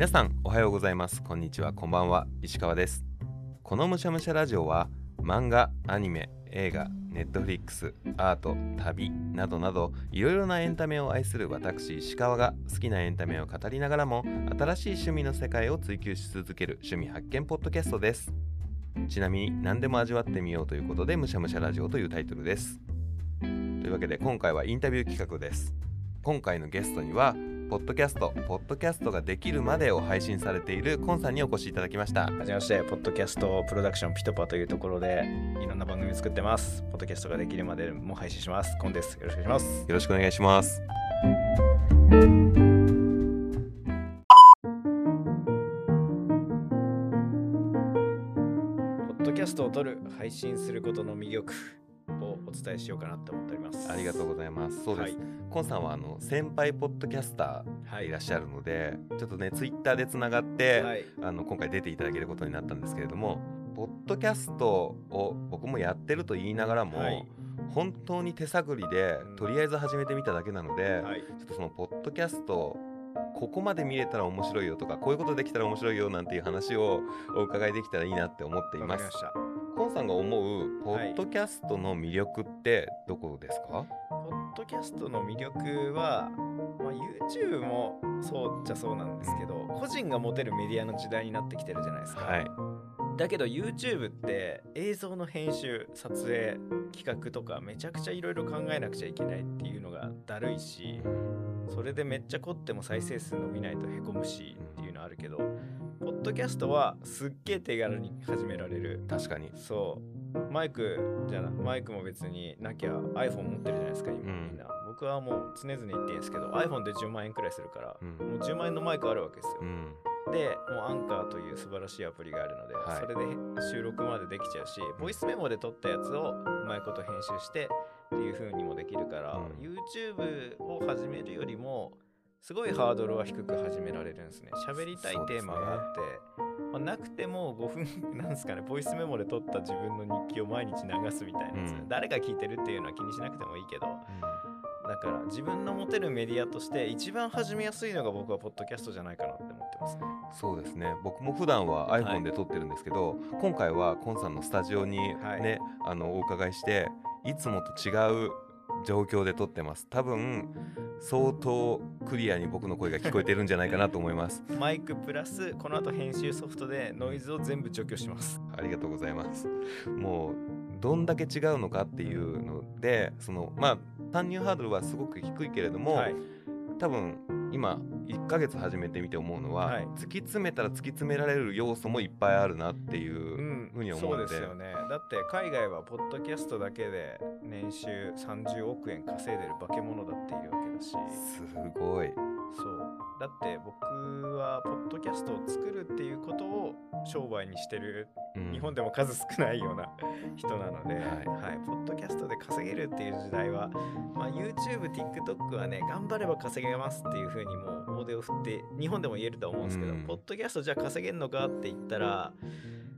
皆さんおはようございます。こんにちは。こんばんは。石川です。このむしゃむしゃラジオは漫画アニメ映画ネットフリックスアート旅などなどいろいろなエンタメを愛する私石川が好きなエンタメを語りながらも新しい趣味の世界を追求し続ける趣味発見ポッドキャストです。ちなみに何でも味わってみようということでむしゃむしゃラジオというタイトルです。というわけで今回はインタビュー企画です。今回のゲストにはポッドキャスト、ポッドキャストができるまでを配信されているコンさんにお越しいただきました。はじめまして、ポッドキャストプロダクションピトパというところでいろんな番組作ってます。ポッドキャストができるまでも配信します。コンです。よろしくお願いします。よろしくお願いします。ポッドキャストを撮る、配信することの魅力をお伝えしようかなと思っております。ありがとうございます。そうです。はいコンさんはあの先輩ポッドキャスターはいらっしゃるので、ちょっとねツイッターでつながって、はい。あの今回出ていただけることになったんですけれども、ポッドキャストを僕もやってると言いながらも、はい本当に手探りでうんとりあえず始めてみただけなので、はい。ちょっとそのポッドキャストここまで見れたら面白いよとかこういうことできたら面白いよなんていう話をお伺いできたらいいなって思っています。コンさんが思うポッドキャストの魅力ってどこですか、ポッドキャストの魅力は、まあ、YouTube もそうっちゃそうなんですけど、個人が持てるメディアの時代になってきてるじゃないですか。はい。だけど YouTube って映像の編集撮影企画とかめちゃくちゃいろいろ考えなくちゃいけないっていうのがだるいしそれでめっちゃ凝っても再生数伸びないとへこむしっていうのあるけどポッドキャストはすっげえ手軽に始められる確かに。そうマイクじゃなマイクも別になきゃ iPhone 持ってるじゃないですか今。うん。みんな、僕はもう常々言ってるんですけど iPhone で10万円くらいするから、うん。もう10万円のマイクあるわけですよ、うん。でもうアンカーという素晴らしいアプリがあるので、はい。それで収録までできちゃうし、ボイスメモで撮ったやつをうまいこと編集してっていう風にもできるから、うん。YouTube を始めるよりもすごいハードルは低く始められるんですね。喋りたいテーマがあって、まあ、なくても5分なんですかねボイスメモで撮った自分の日記を毎日流すみたいなやつ、うん。誰が聞いてるっていうのは気にしなくてもいいけど。だから自分の持てるメディアとして一番始めやすいのが僕はポッドキャストじゃないかなって思ってます。ねそうですね。僕も普段ははい。iPhone で撮ってるんですけど、今回はコンさんのスタジオにね、はい。あのお伺いして、いつもと違う状況で撮ってます。多分相当クリアに僕の声が聞こえてるんじゃないかなと思います。マイクプラスこの後編集ソフトでノイズを全部除去します。ありがとうございます。もうどんだけ違うのかっていうので、そのまあ参入ハードルはすごく低いけれども、はい、多分今1ヶ月始めてみて思うのは、はい突き詰めたら突き詰められる要素もいっぱいあるなっていうふうに思うそうので,、ですよね。だって海外はポッドキャストだけで年収30億円稼いでる化け物だっているわけだし、すごい。そう。だって僕はポッドキャストを作るっていうことを商売にしてる、うん。日本でも数少ないような人なので、はい。はい、ポッドキャストで稼げるっていう時代は、まあ、YouTube、TikTok はね、頑張れば稼げますっていうふうにもう大手を振って、日本でも言えると思うんですけど、うん。ポッドキャストじゃあ稼げるのかって言ったら、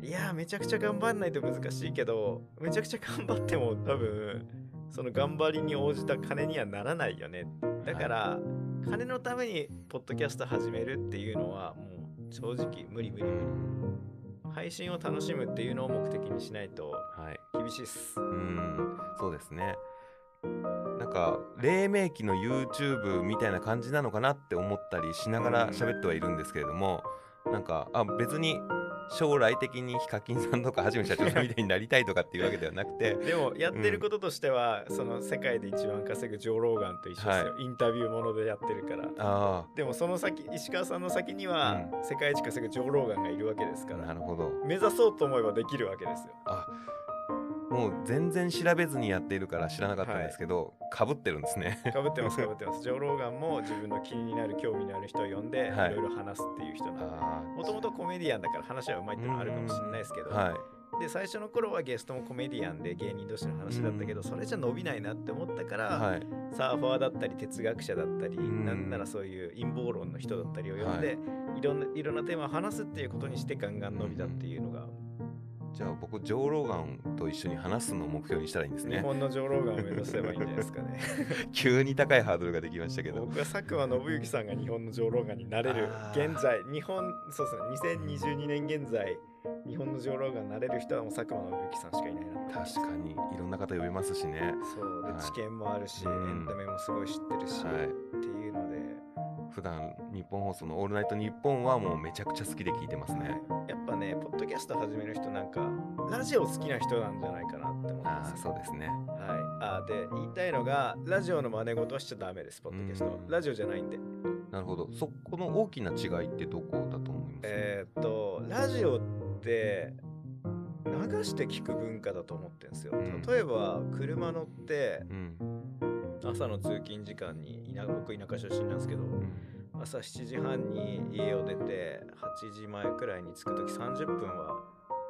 いやー、めちゃくちゃ頑張んないと難しいけど、めちゃくちゃ頑張っても多分、その頑張りに応じた金にはならないよね。だから、金のためにポッドキャスト始めるっていうのは、もう正直無理無理う無理。ん配信を楽しむっていうのを目的にしないとはい、厳しいっす。うんそうですね。なんか黎明期の YouTube みたいな感じなのかなって思ったりしながら喋ってはいるんですけれども、なんかあ別に将来的にヒカキンさんとかはじめ社長さんみたいになりたいとかっていうわけではなくて でもやってることとしては、その世界で一番稼ぐジョー・ローガンと一緒ですよ、インタビューものでやってるから。あでもその先石川さんの先には、う世界一稼ぐジョー・ローガンがいるわけですかあならるほど。目指そうと思えばできるわけですよ。あもう全然調べずにやっているから知らなかったんですけど、かぶってるんですね。かぶってます かぶってます。ジョー・ローガンも自分の気になる興味のある人を呼んで、はい。い、ろいろ話すっていう人なのもともとコメディアンだから話はうまいっていうのはあるかもしれないですけど、はい。で最初の頃はゲストもコメディアンで芸人同士の話だったけど、それじゃ伸びないなって思ったから、はい。サーファーだったり哲学者だったり、うん。なんならそういう陰謀論の人だったりを呼んで、い、ろんないろんなテーマを話すっていうことにしてガンガン伸びたっていうのがじゃあ僕ジョー・ローガンと一緒に話すのを目標にしたらいいんです日ね本の上ローガンを目指せばいいんじゃないですかね。急に高いハードルができましたけど。僕は佐久間信之さんが日本の上ローガンになれる。現在日本そうですね。2022年現在日本の上ローガンになれる人はもう佐久間信之さんしかいないなって。確かに。いろんな方呼べますしね。そう。で、はい。知見もあるし、うん。エンタメもすごい知ってるし、はい。っていう普段日本放送の「オールナイトニッポン」はもうめちゃくちゃ好きで聞いてますね。やっぱねポッドキャスト始める人なんかラジオ好きな人なんじゃないかなって思うんああですよそうですね。はい、あで言いたいのがラジオの真似事はしちゃダメですポッドキャストうん。ラジオじゃないんで。なるほど。そこの大きな違いってどこだと思います？えーっとラジオって流して聞く文化だと思ってるんですよ、うん。例えば車乗ってうん朝の通勤時間に田僕田舎出身なんですけどうん。朝7時半に家を出て8時前くらいに着く時30分は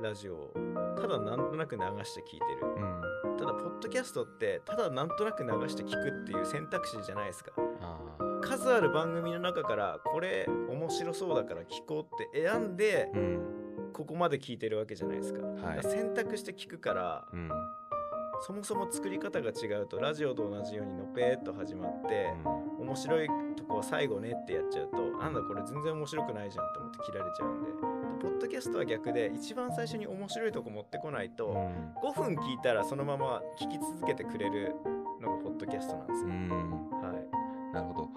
ラジオをただなんとなく流して聞いてる。うん。ただポッドキャストってただなんとなく流して聞くっていう選択肢じゃないですか。あ数ある番組の中からこれ面白そうだから聞こうって選んでーうん。ここまで聞いてるわけじゃないですか,、はい。選択して聞くからうんそもそも作り方が違うとラジオと同じようにのぺーっと始まって、面白いとこは最後ねってやっちゃうとなんだこれ全然面白くないじゃんと思って切られちゃうんでポッドキャストは逆で一番最初に面白いとこ持ってこないと、うん。5分聞いたらそのまま聞き続けてくれるのがポッドキャストなんですよ、うん。はい。なるほど。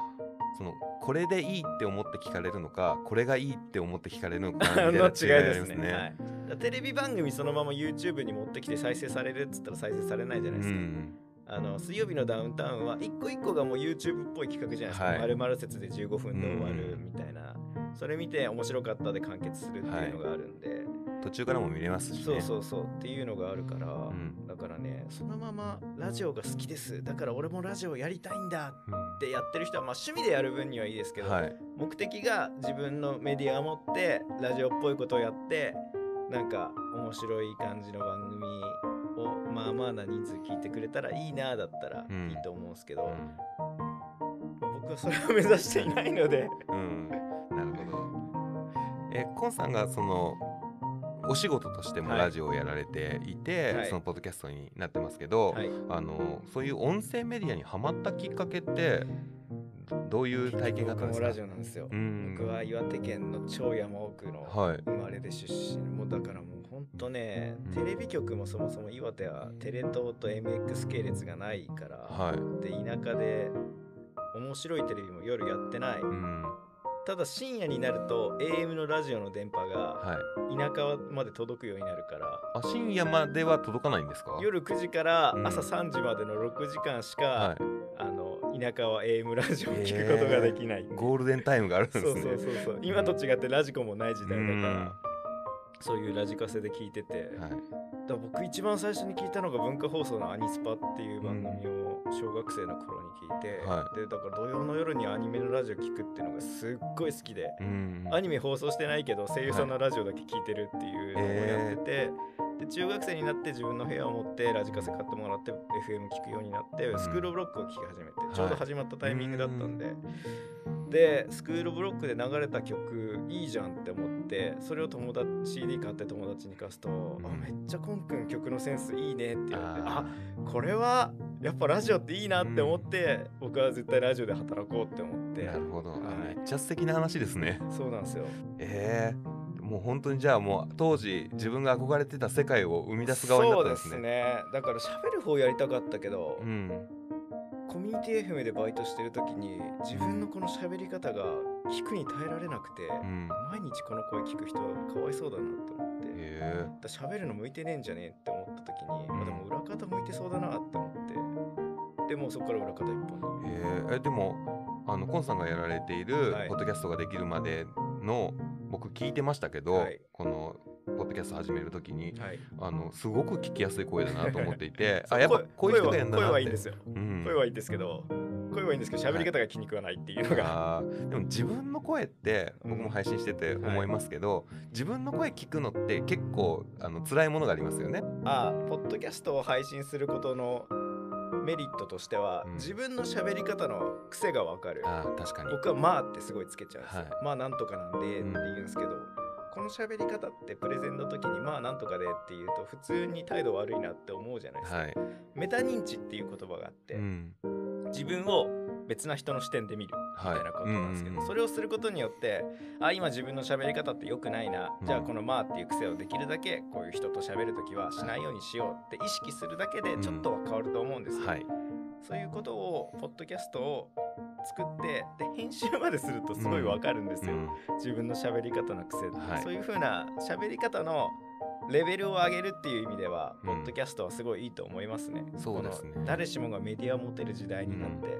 そのこれでいいって思って聞かれるのかこれがいいって思って聞かれるのかの 違いですね。はい、テレビ番組そのまま YouTube に持ってきて再生されるっつったら再生されないじゃないですか。うんあの水曜日のダウンタウンは一個一個がもう YouTube っぽい企画じゃないですか。はい丸々説で15分で終わるうんみたいな。それ見て面白かったで完結するっていうのがあるんで、途中からも見れますしね。そうそうそうっていうのがあるから、んだからねそのままラジオが好きですだから俺もラジオやりたいんだうんってやってる人はまあ趣味でやる分にはいいですけど、はい。目的が自分のメディアを持ってラジオっぽいことをやってなんか面白い感じの番組をまあまあな人数聞いてくれたらいいなだったらうん。いいと思うんですけど、うまあ僕はそれを目指していないので。ん。うん。なるほど。え、コンさんがそのお仕事としてもはい。ラジオをやられていて、はい。そのポッドキャストになってますけど、はい。あのそういう音声メディアにハマったきっかけってどどういう体験があったんですか？ラジオなんですよ、うん。僕は岩手県の超山奥のはい。生まれで出身もうだからもうほんとねうん。テレビ局もそもそも岩手はテレ東と MX 系列がないから、はい。で田舎で面白いテレビも夜やってない、うん。ただ深夜になると AM のラジオの電波がはい。田舎まで届くようになるから。あ深夜までは届かないんですか？夜9時からうん。朝3時までの6時間しか、はあの田舎は AM ラジオを聞くことができない、い。ゴールデンタイムがあるんですね。そうそうそうそう今と違ってラジコもない時代だから、うんそういうラジカセで聞いてて、はい。だ僕一番最初に聞いたのが文化放送の「アニスパ」っていう番組を小学生の頃に聞いて、はいでだから土曜の夜にアニメのラジオ聞くっていうのがすっごい好きで、うん。アニメ放送してないけど声優さんのラジオだけ聞いてるっていうのをやってて、で中学生になって自分の部屋を持ってラジカセ買ってもらって FM 聞くようになって、ん。スクールオブロックを聞き始めて、い。ちょうど始まったタイミングだったんで、でスクールオブロックで流れた曲いいじゃんって思ってそれを友達 CD 買って友達に貸すと、ん。あめっちゃコンくん曲のセンスいいねって言われてああこれはやっぱラジオっていいなって思って、僕は絶対ラジオで働こうって思って。なるほど、あはい。めっちゃ素敵な話ですね。そうなんですよ。ええもう本当にじゃあもう当時自分が憧れてた世界を生み出す側になったんですね。そうですねだから喋る方やりたかったけど、うん。コミュニティ FM でバイトしてる時に自分のこの喋り方が聞くに耐えられなくて、うん。毎日この声聞く人かわいそうだなと思って、えだ喋るの向いてねえんじゃねえって思った時に、うんあでも裏方向いてそうだなって思ってでもうそこから裏方一本にえええでもあのコンさんがやられているはいポッドキャストができるまでの、僕聞いてましたけど、はい。このポッドキャスト始めるときにはい。あのすごく聞きやすい声だなと思っていてあやっぱ声こういう人がやるんだな声はいいんですよ、うん。声はいいんですけど声はいいんですけど喋り方が気に食わないっていうのが、あーでも自分の声ってうん。僕も配信してて思いますけど、自分の声聞くのって結構あの辛いものがありますよね。ああポッドキャストを配信することのメリットとしては、うん。自分の喋り方の癖がわかる。あー確かに。僕は「まあ」ってすごいつけちゃうんですよ、はい。まあなんとかなんでって言うんですけど、この喋り方ってプレゼンの時にまあなんとかでって言うと普通に態度悪いなって思うじゃないですか、はい。メタ認知っていう言葉があって、うん。自分を別な人の視点で見るみたいなことなんですけど、はいうんうんうん。それをすることによってあ今自分の喋り方って良くないな、うん。じゃあこの「まあ」っていう癖をできるだけこういう人と喋るときはしないようにしようって意識するだけでちょっとは変わると思うんですよ、はい。そういうことをポッドキャストを作ってで編集までするとすごいわかるんですよ、うん自分の喋り方の癖って、はい。そういう風な喋り方のレベルを上げるっていう意味では、うん。ポッドキャストはすごいいいと思いますね。そうですね。誰しもがメディアを持てる時代になって、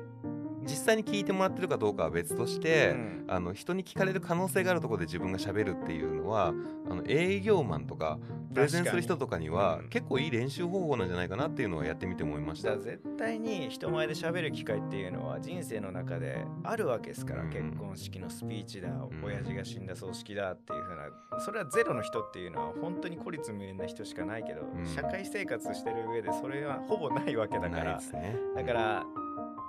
実際に聞いてもらってるかどうかは別として、うん。あの人に聞かれる可能性があるところで自分がしゃべるっていうのはあの営業マンとかプレゼンする人とかにはうん。結構いい練習方法なんじゃないかなっていうのはやってみて思いました。絶対に人前で喋る機会っていうのは人生の中であるわけですから、うん。結婚式のスピーチだ、ん。親父が死んだ葬式だっていう風なそれはゼロの人っていうのは本当に孤立無縁な人しかないけど、ん。社会生活してる上でそれはほぼないわけだから。ですね。だから、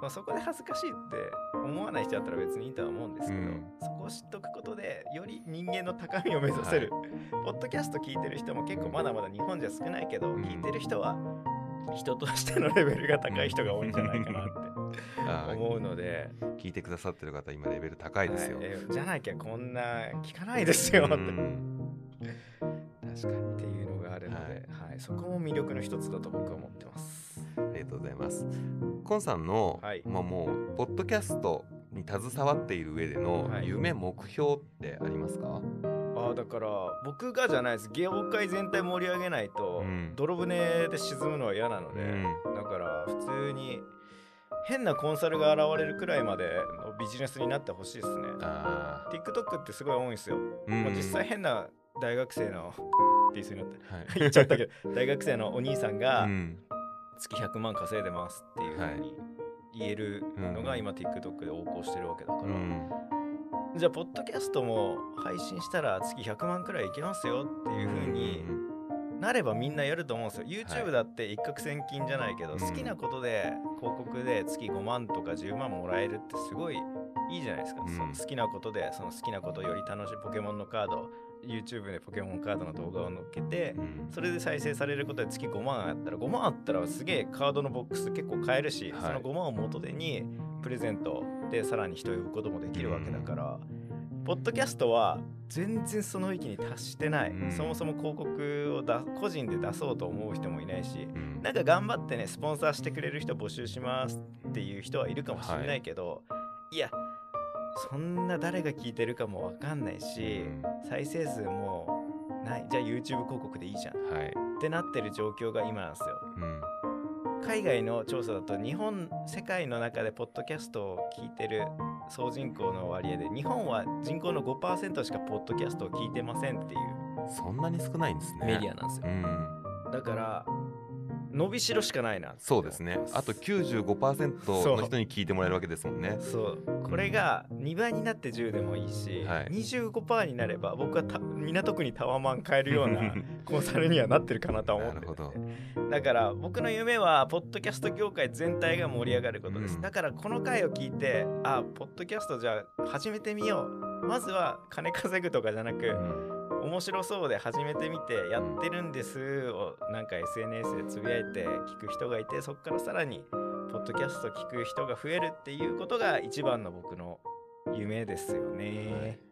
まあ、そこで恥ずかしいって思わない人だったら別にいいとは思うんですけど、うん。そこを知っとくことでより人間の高みを目指せる、ポッドキャスト聞いてる人も結構まだまだ日本じゃ少ないけど、うん。聞いてる人は人としてのレベルが高い人が多いんじゃないかなって 思うので、聞いてくださってる方今レベル高いですよ。はい。えじゃなきゃこんな聞かないですよって,、うん。確かにっていうのがあるので、はい。そこも魅力の一つだと僕は思ってます。ありがとうございます。コンさんの、はい。まあもうポッドキャストに携わっている上でのはい。夢、目標ってありますか？ああだから僕がじゃないです。業界全体盛り上げないと、うん。泥船で沈むのは嫌なので、うん。だから普通に変なコンサルが現れるくらいまでのビジネスになってほしいですね。あ TikTok ってすごい多いんですよ。ーうん。実際変な大学生の って言いそうになった。はい。言っちゃったけど大学生のお兄さんがうん月100万稼いでますっていうふうに言えるのが今 TikTok で横行してるわけだから、うん。じゃあポッドキャストも配信したら月100万くらいいけますよっていうふうになればみんなやると思うんですよ。YouTube だって一攫千金じゃないけど、うん。好きなことで広告で月5万とか10万もらえるってすごいいいじゃないですか。うん。その好きなことでその好きなことより楽しいポケモンのカード YouTube でポケモンカードの動画を載っけてうん。それで再生されることで月5万あったら5万あったらすげえカードのボックス結構買えるし、はい。その5万を元手にプレゼントでさらに人を呼ぶこともできるわけだから、ポッドキャストは全然その域に達してない、うん。そもそも広告をだ個人で出そうと思う人もいないしうん。なんか頑張ってねスポンサーしてくれる人募集しますっていう人はいるかもしれないけど、い、やそんな誰が聞いてるかもわかんないし、再生数もない。じゃあ YouTube 広告でいいじゃん。うんはい。ってなってる状況が今なんですよ。うん。海外の調査だと日本世界の中でポッドキャストを聞いてる総人口の割合で日本は人口の5%しかポッドキャストを聞いてませんっていう。そんなに少ないんですね。メディアなんですよ、うん。だから伸びしろしかないなそうですね。あと95%の人に聞いてもらえるわけですもんね。そう。これが2倍になって10でもいいし、はい。25%になれば僕はた港区にタワマン買えるような コンサルにはなってるかなとは思って。るんでなるだから僕の夢はポッドキャスト業界全体が盛り上がることです、うん。だからこの回を聞いてあポッドキャストじゃあ始めてみよう。まずは金稼ぐとかじゃなく、うん面白そうで始めてみてやってるんですをなんか SNS でつぶやいて聞く人がいてそこからさらにポッドキャスト聞く人が増えるっていうことが一番の僕の夢ですよね。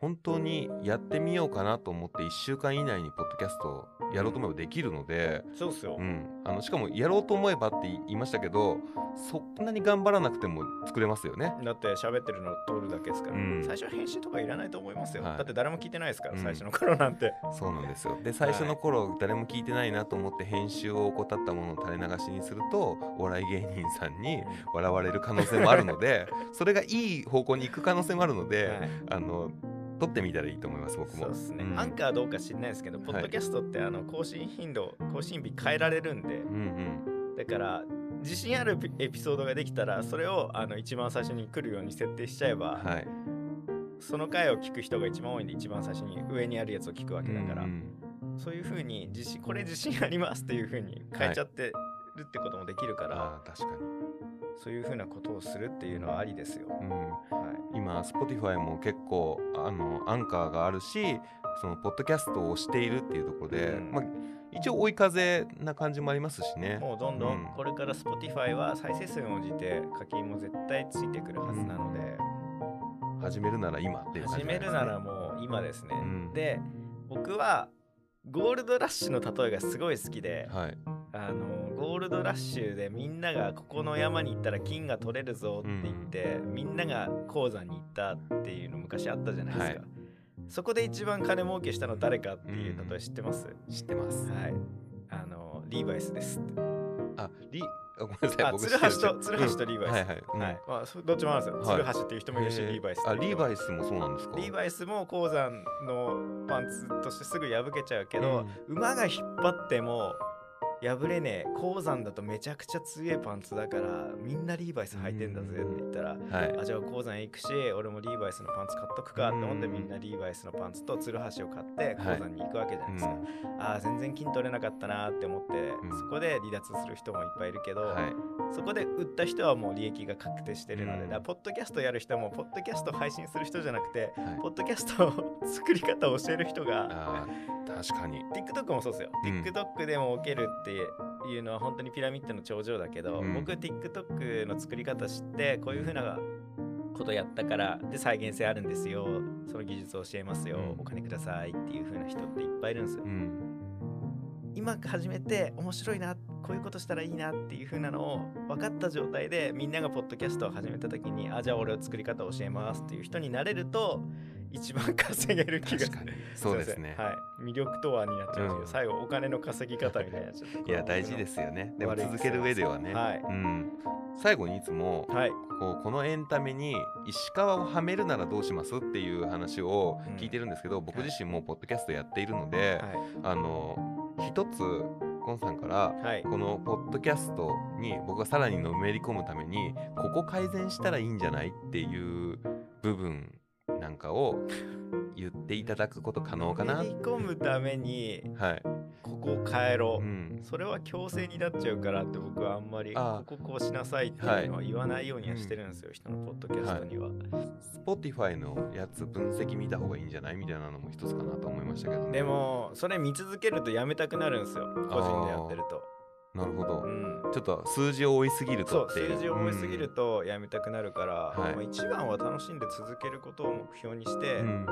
本当にやってみようかなと思って1週間以内にポッドキャストをやろうと思えばできるので、そうっすよ。うん、あのしかもやろうと思えばって言いましたけどそんなに頑張らなくても作れますよね。だって喋ってるの撮るだけですから、うん。最初は編集とかいらないと思いますよ、はい。だって誰も聞いてないですから、うん。最初の頃なんて。そうなんですよ。で最初の頃、誰も聞いてないなと思って編集を怠ったものを垂れ流しにするとお笑い芸人さんに笑われる可能性もあるので それがいい方向に行く可能性もあるので、はい。あの撮ってみたらいいと思います僕も。そうですね、ん。アンカーどうか知んないですけど、ポッドキャストってあの更新頻度更新日変えられるんで。うんだから自信あるエピソードができたらそれをあの一番最初に来るように設定しちゃえば、うん、はい。その回を聞く人が一番多いんで一番最初に上にあるやつを聞くわけだから、うん。そういうふうに自信これ自信ありますっていうふうに変えちゃってるってこともできるから、あー確かに、そういうふうなことをするっていうのはありですよ。うん、はい今 Spotify も結構あのアンカーがあるしそのポッドキャストをしているっていうところで、うんまあ、一応追い風な感じもありますしね。もうどんどうんんこれから Spotify は再生数に応じて課金も絶対ついてくるはずなので、始めるなら今っていう感始じねめるならもう今ですね。うんで僕はゴールドラッシュの例えがすごい好きで、はい。あのゴールドラッシュでみんながここの山に行ったら金が取れるぞって言って、みんなが鉱山に行ったっていうの昔あったじゃないですか、はい。そこで一番金儲けしたの誰かっていううん例え知ってます、知ってます。はい。あのリーバイスですあ、リあごめんなさい。あ僕鶴橋と鶴橋とリーバイス、うんはいはい。うん。はい。まあ、そどっちもあるんですよ、はい。鶴橋っていう人もいるし、リーバイスあ、リーバイスもそうなんですか？リーバイスも鉱山のパンツとしてすぐ破けちゃうけど、馬が引っ張っても破れねえ鉱山だとめちゃくちゃ強いパンツだからみんなリーバイス履いてんだぜって言ったら、はい。あじゃあ鉱山へ行くし俺もリーバイスのパンツ買っとくかって思ってうん。みんなリーバイスのパンツとツルハシを買って鉱山に行くわけじゃないですか、うん。あー全然金取れなかったなって思って、うん。そこで離脱する人もいっぱいいるけど、はい。そこで売った人はもう利益が確定してるので、うん。だポッドキャストやる人もポッドキャスト配信する人じゃなくてはい。ポッドキャストを作り方を教える人が確かに。TikTok もそうですよ、うん。TikTok でも受けるっていうのは本当にピラミッドの頂上だけど、うん。僕 TikTok の作り方知ってこういう風なことやったからで再現性あるんですよ。その技術を教えますよ、うん。お金くださいっていう風な人っていっぱいいるんですよ。うん。今始めて面白いなこういうことしたらいいなっていう風なのを分かった状態でみんながポッドキャストを始めた時にあじゃあ俺を作り方を教えますっていう人になれると一番稼げる気が。そうですね。はい。魅力とはになっちゃうけど、うん。最後お金の稼ぎ方みたいになっちゃっていや、大事ですよね。でも続ける上ではね。はい。うん。最後にいつも、はい。こうこのエンタメに石川をはめるならどうしますっていう話を聞いてるんですけど、僕自身もポッドキャストやっているので、あの一つゴンさんからはいはい。このポッドキャストに僕がさらにのめり込むためにここ改善したらいいんじゃないっていう部分なんかを言っていただくこと可能かな。のめり込むためにはい、ここを変えろ、うん、それは強制になっちゃうからって僕はあんまりあこここうしなさいっていうのは言わないようにはしてるんですよ、人のポッドキャストには、Spotify のやつ分析見た方がいいんじゃないみたいなのも一つかなと思いましたけどね。でもそれ見続けるとやめたくなるんですよ個人でやってるとなるほど、うん。ちょっと数字を追いすぎるそうとっていう。数字を多すぎるとやめたくなるから、はい。まあ一番は楽しんで続けることを目標にして、うん。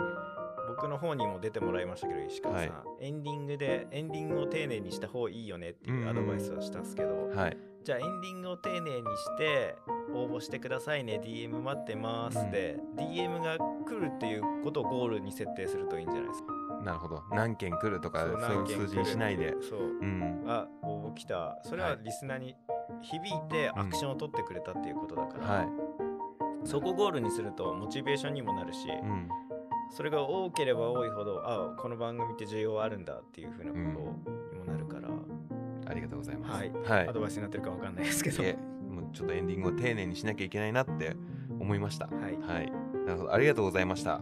僕の方にも出てもらいましたけど石川さん、はい。エンディングでエンディングを丁寧にした方がいいよねっていうアドバイスをしたんですけど、はい。じゃあエンディングを丁寧にして応募してくださいね DM 待ってますで、DM が来るっていうことをゴールに設定するといいんじゃないですかなるほど。何件来るとかそうそういう数字にしないで。そう。うん。あ応募来た。それはリスナーに響いてアクションを取ってくれたっていうことだから、はい。そこゴールにするとモチベーションにもなるし、うん。それが多ければ多いほどあこの番組って需要あるんだっていうふうなことにもなるから、ありがとうございます。はい。はい。アドバイスになってるかわかんないですけど。もうちょっとエンディングを丁寧にしなきゃいけないなって思いました。はい。はい。なるほど。ありがとうございました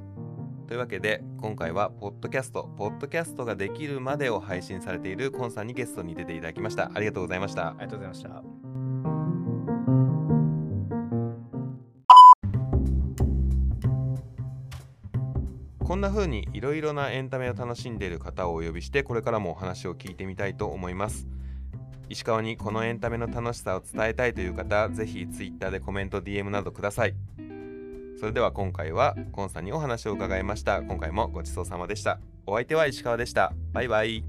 というわけで今回はポッドキャストポッドキャストができるまでを配信されているコンさんにゲストに出ていただきました。ありがとうございました。ありがとうございました。こんな風にいろいろなエンタメを楽しんでいる方をお呼びしてこれからもお話を聞いてみたいと思います。石川にこのエンタメの楽しさを伝えたいという方ぜひ Twitter でコメント DM などくださいそれでは今回はコンさんにお話を伺いました。今回もごちそうさまでした。お相手は石川でした。バイバイ。